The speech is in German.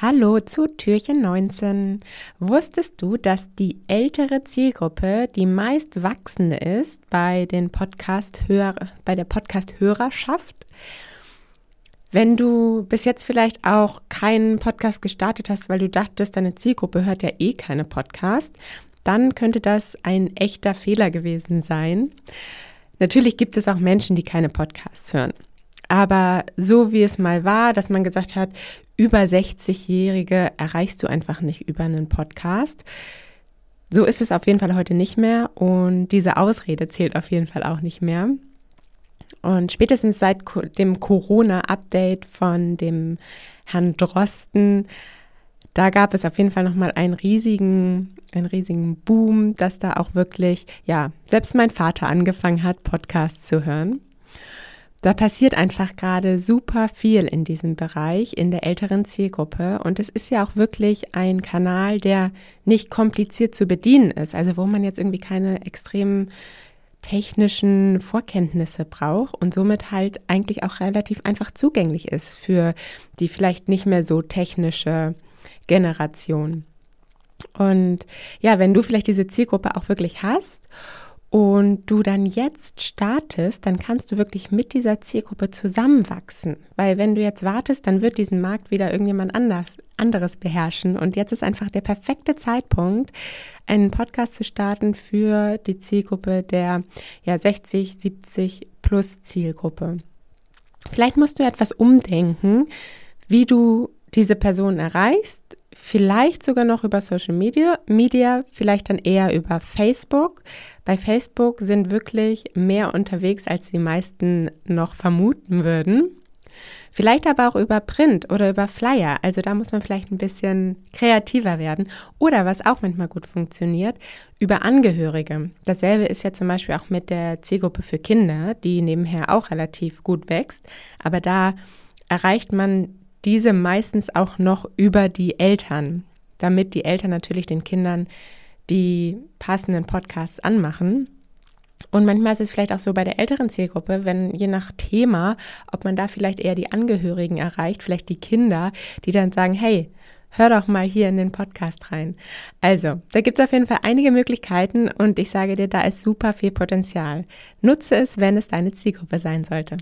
Hallo zu Türchen 19. Wusstest du, dass die ältere Zielgruppe die meist wachsende ist bei, den Podcast bei der Podcast-Hörerschaft? Wenn du bis jetzt vielleicht auch keinen Podcast gestartet hast, weil du dachtest, deine Zielgruppe hört ja eh keine Podcast, dann könnte das ein echter Fehler gewesen sein. Natürlich gibt es auch Menschen, die keine Podcasts hören. Aber so wie es mal war, dass man gesagt hat, über 60-Jährige erreichst du einfach nicht über einen Podcast. So ist es auf jeden Fall heute nicht mehr und diese Ausrede zählt auf jeden Fall auch nicht mehr. Und spätestens seit dem Corona-Update von dem Herrn Drosten, da gab es auf jeden Fall nochmal einen riesigen, einen riesigen Boom, dass da auch wirklich, ja, selbst mein Vater angefangen hat, Podcasts zu hören. Da passiert einfach gerade super viel in diesem Bereich, in der älteren Zielgruppe. Und es ist ja auch wirklich ein Kanal, der nicht kompliziert zu bedienen ist. Also wo man jetzt irgendwie keine extremen technischen Vorkenntnisse braucht und somit halt eigentlich auch relativ einfach zugänglich ist für die vielleicht nicht mehr so technische Generation. Und ja, wenn du vielleicht diese Zielgruppe auch wirklich hast und du dann jetzt startest, dann kannst du wirklich mit dieser Zielgruppe zusammenwachsen. Weil wenn du jetzt wartest, dann wird diesen Markt wieder irgendjemand anders, anderes beherrschen. Und jetzt ist einfach der perfekte Zeitpunkt, einen Podcast zu starten für die Zielgruppe der ja, 60, 70 plus Zielgruppe. Vielleicht musst du etwas umdenken, wie du diese Person erreichst, vielleicht sogar noch über Social Media, Media, vielleicht dann eher über Facebook. Bei Facebook sind wirklich mehr unterwegs, als die meisten noch vermuten würden. Vielleicht aber auch über Print oder über Flyer. Also da muss man vielleicht ein bisschen kreativer werden. Oder was auch manchmal gut funktioniert, über Angehörige. Dasselbe ist ja zum Beispiel auch mit der Zielgruppe für Kinder, die nebenher auch relativ gut wächst. Aber da erreicht man diese meistens auch noch über die Eltern, damit die Eltern natürlich den Kindern die passenden Podcasts anmachen. Und manchmal ist es vielleicht auch so bei der älteren Zielgruppe, wenn je nach Thema, ob man da vielleicht eher die Angehörigen erreicht, vielleicht die Kinder, die dann sagen, hey, hör doch mal hier in den Podcast rein. Also, da gibt es auf jeden Fall einige Möglichkeiten und ich sage dir, da ist super viel Potenzial. Nutze es, wenn es deine Zielgruppe sein sollte.